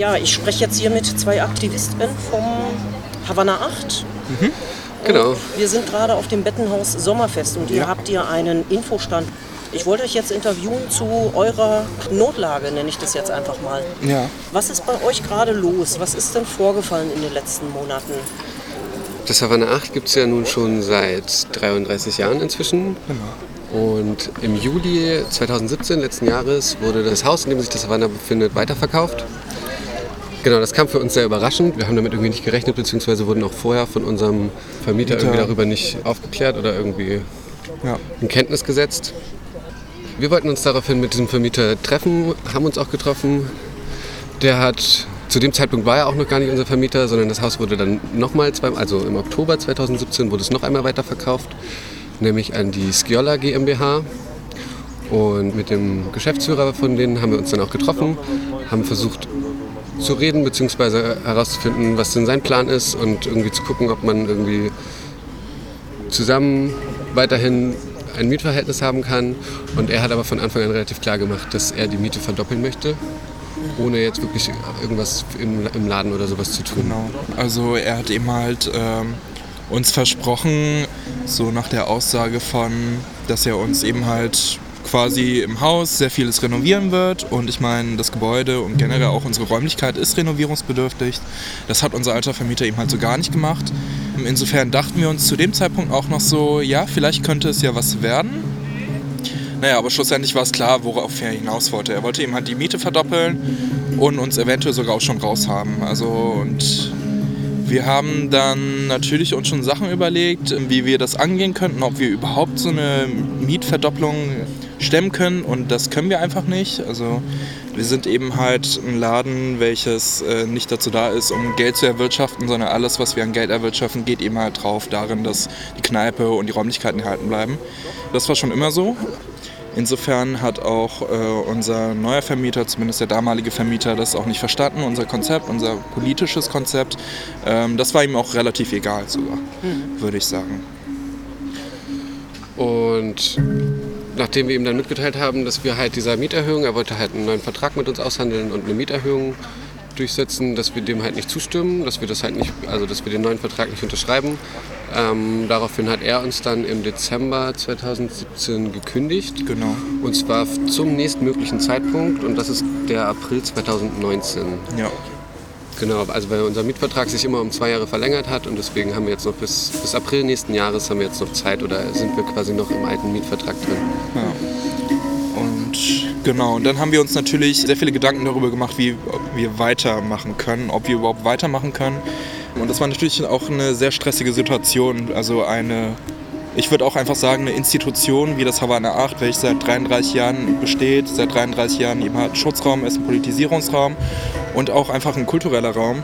ja, ich spreche jetzt hier mit zwei Aktivistinnen vom Havanna 8. Mhm. Genau. Wir sind gerade auf dem Bettenhaus Sommerfest und ihr Ja. habt hier einen Infostand. Ich wollte euch jetzt interviewen zu eurer Notlage, nenne ich das jetzt einfach mal. Ja. Was ist bei euch gerade los? Was ist denn vorgefallen in den letzten Monaten? Das Havanna 8 gibt es ja nun schon seit 33 Jahren inzwischen. Und im Juli 2017, letzten Jahres, wurde das Haus, in dem sich das Havanna befindet, weiterverkauft. Genau, das kam für uns sehr überraschend. Wir haben damit irgendwie nicht gerechnet, beziehungsweise wurden auch vorher von unserem Vermieter Mieter. irgendwie darüber nicht aufgeklärt oder irgendwie Ja. in Kenntnis gesetzt. Wir wollten uns daraufhin mit diesem Vermieter treffen, haben uns auch getroffen. Der hat, zu dem Zeitpunkt war er auch noch gar nicht unser Vermieter, sondern das Haus wurde dann nochmal, also im Oktober 2017 wurde es noch einmal weiterverkauft, nämlich an die Skiola GmbH. Und mit dem Geschäftsführer von denen haben wir uns dann auch getroffen, haben versucht zu reden bzw. herauszufinden, was denn sein Plan ist und irgendwie zu gucken, ob man irgendwie zusammen weiterhin ein Mietverhältnis haben kann. Und er hat aber von Anfang an relativ klar gemacht, dass er die Miete verdoppeln möchte, ohne jetzt wirklich irgendwas im, im Laden oder sowas zu tun. Genau. Also er hat eben halt ähm, uns versprochen, so nach der Aussage von, dass er uns eben halt quasi im Haus sehr vieles renovieren wird. Und ich meine, das Gebäude und generell auch unsere Räumlichkeit ist renovierungsbedürftig. Das hat unser alter Vermieter eben halt so gar nicht gemacht. Insofern dachten wir uns zu dem Zeitpunkt auch noch so, ja, vielleicht könnte es ja was werden. Naja, aber schlussendlich war es klar, worauf er hinaus wollte. Er wollte eben halt die Miete verdoppeln und uns eventuell sogar auch schon raushaben. Also und wir haben dann natürlich uns schon Sachen überlegt, wie wir das angehen könnten, ob wir überhaupt so eine Mietverdopplung stemmen können und das können wir einfach nicht. Also wir sind eben halt ein Laden, welches äh, nicht dazu da ist, um Geld zu erwirtschaften, sondern alles, was wir an Geld erwirtschaften, geht eben halt drauf darin, dass die Kneipe und die Räumlichkeiten erhalten bleiben. Das war schon immer so. Insofern hat auch äh, unser neuer Vermieter, zumindest der damalige Vermieter, das auch nicht verstanden, unser Konzept, unser politisches Konzept. Ähm, das war ihm auch relativ egal sogar, würde ich sagen. Und nachdem wir ihm dann mitgeteilt haben, dass wir halt dieser Mieterhöhung, er wollte halt einen neuen Vertrag mit uns aushandeln und eine Mieterhöhung durchsetzen, dass wir dem halt nicht zustimmen, dass wir das halt nicht, also dass wir den neuen Vertrag nicht unterschreiben. Ähm, daraufhin hat er uns dann im Dezember 2017 gekündigt. Genau. Und zwar zum nächstmöglichen Zeitpunkt und das ist der April 2019. Ja. Genau, also weil unser Mietvertrag sich immer um zwei Jahre verlängert hat und deswegen haben wir jetzt noch bis, bis April nächsten Jahres haben wir jetzt noch Zeit oder sind wir quasi noch im alten Mietvertrag drin. Ja. Und genau, und dann haben wir uns natürlich sehr viele Gedanken darüber gemacht, wie wir weitermachen können, ob wir überhaupt weitermachen können. Und das war natürlich auch eine sehr stressige Situation. Also eine, ich würde auch einfach sagen, eine Institution wie das Havanna 8, welche seit 33 Jahren besteht, seit 33 Jahren eben ein Schutzraum ist, ein Politisierungsraum und auch einfach ein kultureller Raum.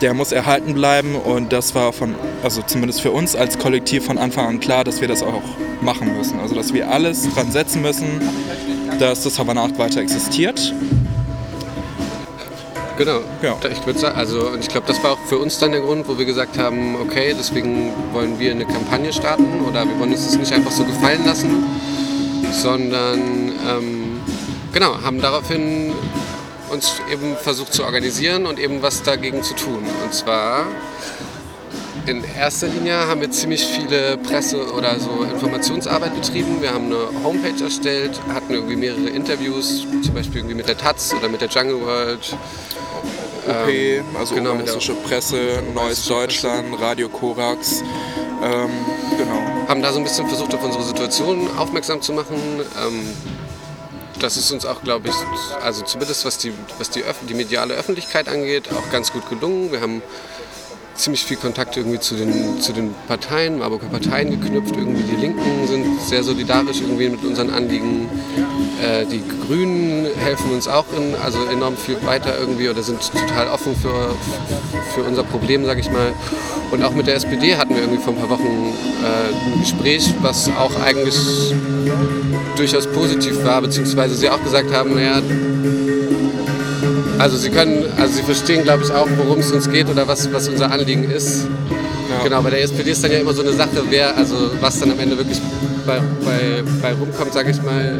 Der muss erhalten bleiben und das war von, also zumindest für uns als Kollektiv von Anfang an klar, dass wir das auch machen müssen. Also dass wir alles dran setzen müssen, dass das Havanna 8 weiter existiert. Genau. Ja. Ich würde sagen, also und ich glaube, das war auch für uns dann der Grund, wo wir gesagt haben, okay, deswegen wollen wir eine Kampagne starten oder wir wollen uns das nicht einfach so gefallen lassen, sondern ähm, genau, haben daraufhin uns eben versucht zu organisieren und eben was dagegen zu tun. Und zwar in erster Linie haben wir ziemlich viele Presse- oder so Informationsarbeit betrieben. Wir haben eine Homepage erstellt, hatten irgendwie mehrere Interviews, zum Beispiel irgendwie mit der Taz oder mit der Jungle World. OP, also genau, Oberhessische Presse, Neues Deutschland, Radio Korax. Ähm, genau. haben da so ein bisschen versucht, auf unsere Situation aufmerksam zu machen. Ähm, das ist uns auch, glaube ich, also zumindest was die, was die, Öff die mediale Öffentlichkeit angeht, auch ganz gut gelungen. Wir haben ziemlich viel Kontakt irgendwie zu den, zu den Parteien, Marburger Parteien geknüpft. Irgendwie die Linken sind sehr solidarisch irgendwie mit unseren Anliegen. Äh, die Grünen helfen uns auch in, also enorm viel weiter irgendwie oder sind total offen für, für unser Problem, sage ich mal. Und auch mit der SPD hatten wir irgendwie vor ein paar Wochen äh, ein Gespräch, was auch eigentlich durchaus positiv war, beziehungsweise sie auch gesagt haben, naja, also sie können, also sie verstehen, glaube ich, auch, worum es uns geht oder was, was unser Anliegen ist. Genau, bei der SPD ist dann ja immer so eine Sache, wer, also was dann am Ende wirklich bei, bei, bei rumkommt, sage ich mal.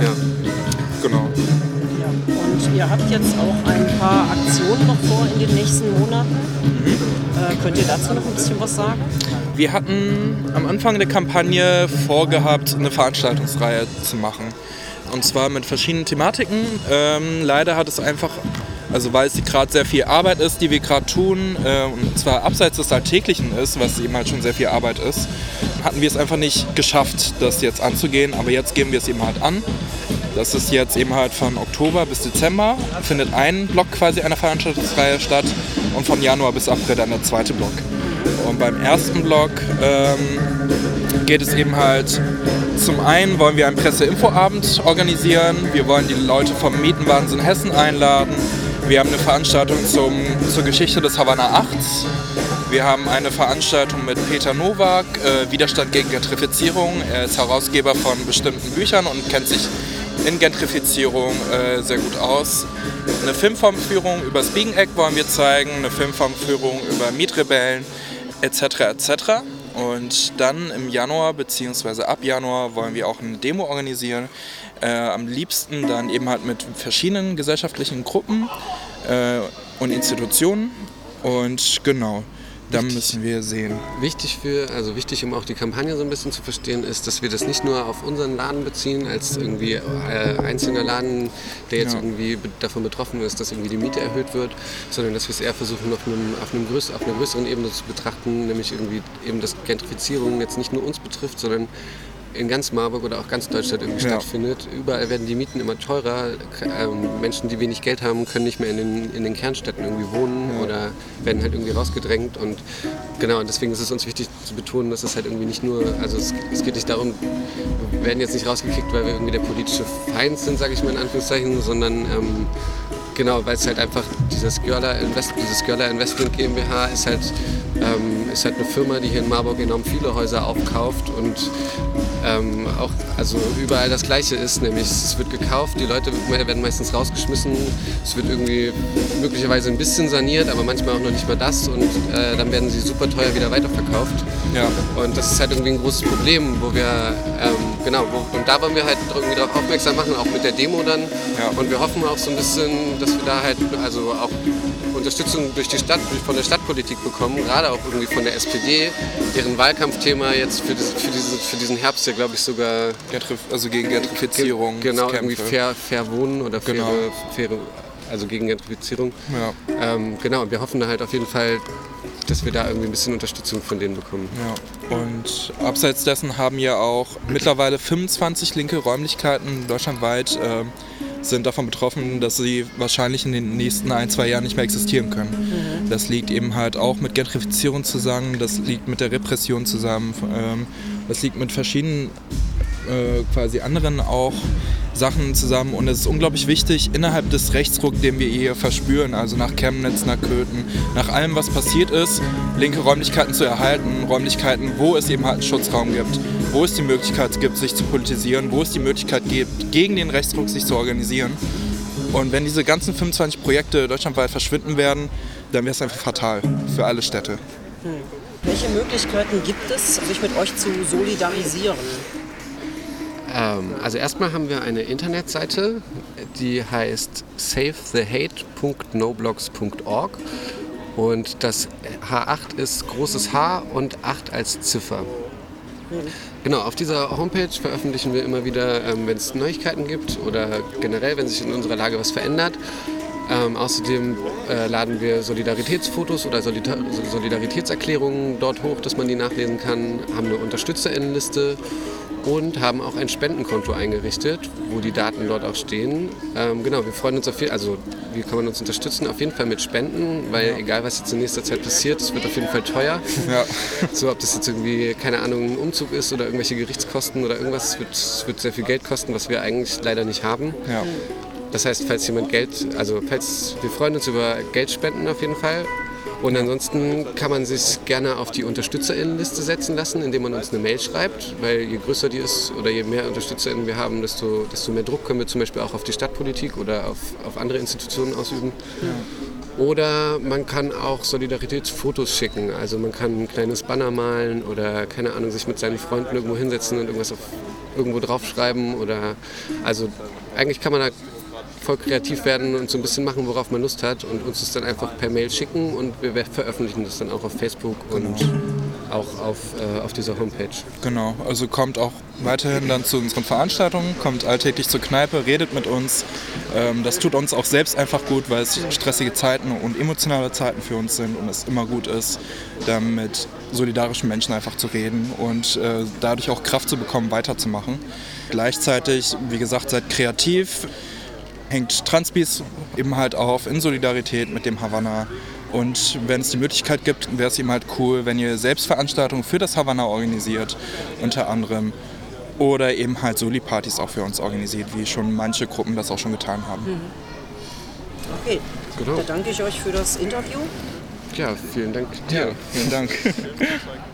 Ja. Genau. Und ihr habt jetzt auch ein paar Aktionen noch vor in den nächsten Monaten. Äh, könnt ihr dazu noch ein bisschen was sagen? Wir hatten am Anfang der Kampagne vorgehabt, eine Veranstaltungsreihe zu machen. Und zwar mit verschiedenen Thematiken. Ähm, leider hat es einfach, also weil es gerade sehr viel Arbeit ist, die wir gerade tun, äh, und zwar abseits des Alltäglichen ist, was eben halt schon sehr viel Arbeit ist, hatten wir es einfach nicht geschafft, das jetzt anzugehen. Aber jetzt geben wir es eben halt an. Das ist jetzt eben halt von Oktober bis Dezember, findet ein Block quasi einer Veranstaltungsreihe statt und von Januar bis April dann der zweite Block. Und beim ersten Block ähm, geht es eben halt, zum einen wollen wir einen Presse-Info-Abend organisieren, wir wollen die Leute vom Mietenwahnsinn Hessen einladen, wir haben eine Veranstaltung zum, zur Geschichte des Havanna 8. Wir haben eine Veranstaltung mit Peter Nowak, äh, Widerstand gegen Gentrifizierung. Er ist Herausgeber von bestimmten Büchern und kennt sich in Gentrifizierung äh, sehr gut aus. Eine Filmformführung über das Biegeneck wollen wir zeigen, eine Filmformführung über Mietrebellen etc. etc. Und dann im Januar bzw. ab Januar wollen wir auch eine Demo organisieren. Äh, am liebsten dann eben halt mit verschiedenen gesellschaftlichen Gruppen äh, und Institutionen. Und genau, dann müssen wir sehen. Wichtig für, also wichtig, um auch die Kampagne so ein bisschen zu verstehen, ist, dass wir das nicht nur auf unseren Laden beziehen, als irgendwie äh, einzelner Laden, der jetzt Ja. irgendwie davon betroffen ist, dass irgendwie die Miete erhöht wird, sondern dass wir es eher versuchen, auf, einem, auf, einem größ auf einer größeren Ebene zu betrachten, nämlich irgendwie eben, dass Gentrifizierung jetzt nicht nur uns betrifft, sondern in ganz Marburg oder auch ganz Deutschland irgendwie Ja. stattfindet. Überall werden die Mieten immer teurer. Ähm, Menschen, die wenig Geld haben, können nicht mehr in den, in den Kernstädten irgendwie wohnen oder werden halt irgendwie rausgedrängt. Und genau, deswegen ist es uns wichtig zu betonen, dass es halt irgendwie nicht nur, also es, es geht nicht darum, wir werden jetzt nicht rausgekickt, weil wir irgendwie der politische Feind sind, sage ich mal in Anführungszeichen, sondern ähm, genau, weil es halt einfach dieses Görler Invest, dieses Investment GmbH ist halt, ähm, ist halt eine Firma, die hier in Marburg enorm viele Häuser aufkauft und ähm, auch also überall das Gleiche ist, nämlich es wird gekauft, die Leute werden meistens rausgeschmissen, es wird irgendwie möglicherweise ein bisschen saniert, aber manchmal auch noch nicht mal das und äh, dann werden sie super teuer wieder weiterverkauft. Ja. Und das ist halt irgendwie ein großes Problem, wo wir, ähm, genau, und da wollen wir halt irgendwie darauf aufmerksam machen, auch mit der Demo dann. Ja. Und wir hoffen auch so ein bisschen, dass wir da halt, also auch Unterstützung durch die Stadt, von der Stadtpolitik bekommen, gerade auch irgendwie von der SPD, deren Wahlkampfthema jetzt für, diese, für, diese, für diesen Herbst ja, glaube ich, sogar also gegen Gentrifizierung. genau irgendwie fair, fair wohnen oder faire, Genau. faire, also gegen Gentrifizierung. Ja. Ähm, genau, und wir hoffen da halt auf jeden Fall, dass wir da irgendwie ein bisschen Unterstützung von denen bekommen. Ja, und abseits dessen haben ja auch mittlerweile 25 linke Räumlichkeiten deutschlandweit äh, sind davon betroffen, dass sie wahrscheinlich in den nächsten ein, zwei Jahren nicht mehr existieren können. Das liegt eben halt auch mit Gentrifizierung zusammen, das liegt mit der Repression zusammen, ähm, das liegt mit verschiedenen äh, quasi anderen auch Sachen zusammen und es ist unglaublich wichtig, innerhalb des Rechtsruck, den wir hier verspüren, also nach Chemnitz, nach Köthen, nach allem, was passiert ist, linke Räumlichkeiten zu erhalten, Räumlichkeiten, wo es eben halt einen Schutzraum gibt, wo es die Möglichkeit gibt, sich zu politisieren, wo es die Möglichkeit gibt, gegen den Rechtsruck sich zu organisieren. Und wenn diese ganzen 25 Projekte deutschlandweit verschwinden werden, dann wäre es einfach fatal für alle Städte. Welche Möglichkeiten gibt es, sich mit euch zu solidarisieren? Ähm, also erstmal haben wir eine Internetseite, die heißt savethehate.noblogs.org und das H8 ist großes H und 8 als Ziffer. Genau, auf dieser Homepage veröffentlichen wir immer wieder, ähm, wenn es Neuigkeiten gibt oder generell, wenn sich in unserer Lage was verändert. Ähm, außerdem äh, laden wir Solidaritätsfotos oder Solidar Solidaritätserklärungen dort hoch, dass man die nachlesen kann, haben eine Unterstützerinnenliste und haben auch ein Spendenkonto eingerichtet, wo die Daten dort auch stehen. Ähm, genau, wir freuen uns auf jeden also wie kann man uns unterstützen? Auf jeden Fall mit Spenden, weil egal was jetzt in nächster Zeit passiert, es wird auf jeden Fall teuer. Ja. So, ob das jetzt irgendwie, keine Ahnung, ein Umzug ist oder irgendwelche Gerichtskosten oder irgendwas, es wird, es wird sehr viel Geld kosten, was wir eigentlich leider nicht haben. Ja. Das heißt, falls jemand Geld, also falls wir freuen uns über Geldspenden auf jeden Fall. Und ansonsten kann man sich gerne auf die UnterstützerInnenliste setzen lassen, indem man uns eine Mail schreibt, weil je größer die ist oder je mehr UnterstützerInnen wir haben, desto, desto mehr Druck können wir zum Beispiel auch auf die Stadtpolitik oder auf, auf andere Institutionen ausüben. Oder man kann auch Solidaritätsfotos schicken. Also man kann ein kleines Banner malen oder keine Ahnung, sich mit seinen Freunden irgendwo hinsetzen und irgendwas auf, irgendwo draufschreiben. Oder also eigentlich kann man da voll kreativ werden und so ein bisschen machen, worauf man Lust hat und uns das dann einfach per Mail schicken und wir veröffentlichen das dann auch auf Facebook und auch auf, äh, auf dieser Homepage. Genau, also kommt auch weiterhin dann zu unseren Veranstaltungen, kommt alltäglich zur Kneipe, redet mit uns. Ähm, das tut uns auch selbst einfach gut, weil es stressige Zeiten und emotionale Zeiten für uns sind und es immer gut ist, dann mit solidarischen Menschen einfach zu reden und äh, dadurch auch Kraft zu bekommen, weiterzumachen. Gleichzeitig, wie gesagt, seid kreativ, hängt Transpis eben halt auf in Solidarität mit dem Havanna. Und wenn es die Möglichkeit gibt, wäre es eben halt cool, wenn ihr selbst Veranstaltungen für das Havanna organisiert, unter anderem. Oder eben halt Soli-Partys auch für uns organisiert, wie schon manche Gruppen das auch schon getan haben. Okay, Genau. dann danke ich euch für das Interview. Ja, vielen Dank dir. Ja, vielen Dank.